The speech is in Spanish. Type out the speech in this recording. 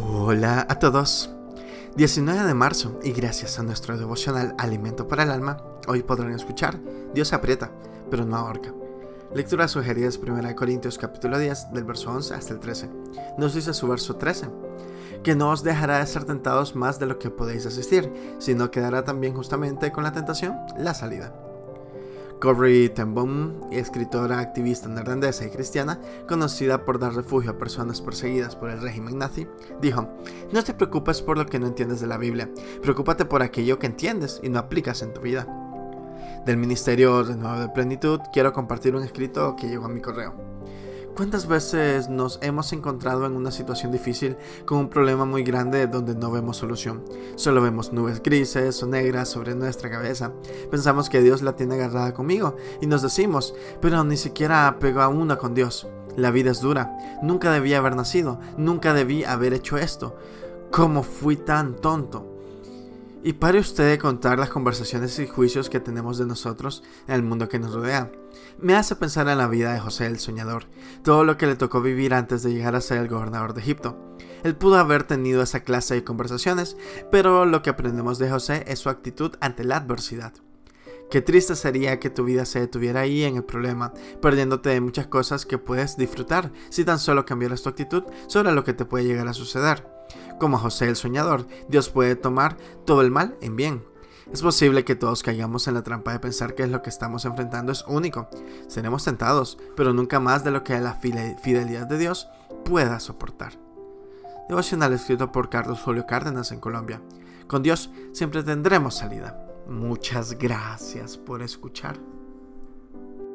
Hola a todos. 19 de marzo y gracias a nuestro devocional Alimento para el Alma, hoy podrán escuchar Dios aprieta, pero no ahorca. Lectura sugerida es 1 Corintios capítulo 10 del verso 11 hasta el 13. Nos dice su verso 13, que no os dejará de ser tentados más de lo que podéis asistir, sino que dará también justamente con la tentación la salida. Corrie ten escritora activista neerlandesa y cristiana, conocida por dar refugio a personas perseguidas por el régimen nazi, dijo, no te preocupes por lo que no entiendes de la Biblia, preocúpate por aquello que entiendes y no aplicas en tu vida. Del Ministerio Nuevo de Plenitud quiero compartir un escrito que llegó a mi correo. ¿Cuántas veces nos hemos encontrado en una situación difícil con un problema muy grande donde no vemos solución? Solo vemos nubes grises o negras sobre nuestra cabeza. Pensamos que Dios la tiene agarrada conmigo y nos decimos, pero ni siquiera pegó a una con Dios. La vida es dura. Nunca debí haber nacido. Nunca debí haber hecho esto. ¿Cómo fui tan tonto? Y pare usted de contar las conversaciones y juicios que tenemos de nosotros en el mundo que nos rodea. Me hace pensar en la vida de José el Soñador, todo lo que le tocó vivir antes de llegar a ser el gobernador de Egipto. Él pudo haber tenido esa clase de conversaciones, pero lo que aprendemos de José es su actitud ante la adversidad. Qué triste sería que tu vida se detuviera ahí en el problema, perdiéndote de muchas cosas que puedes disfrutar si tan solo cambiaras tu actitud sobre lo que te puede llegar a suceder. Como José el soñador, Dios puede tomar todo el mal en bien. Es posible que todos caigamos en la trampa de pensar que lo que estamos enfrentando es único. Seremos tentados, pero nunca más de lo que la fidelidad de Dios pueda soportar. Devocional escrito por Carlos Julio Cárdenas en Colombia. Con Dios siempre tendremos salida. Muchas gracias por escuchar.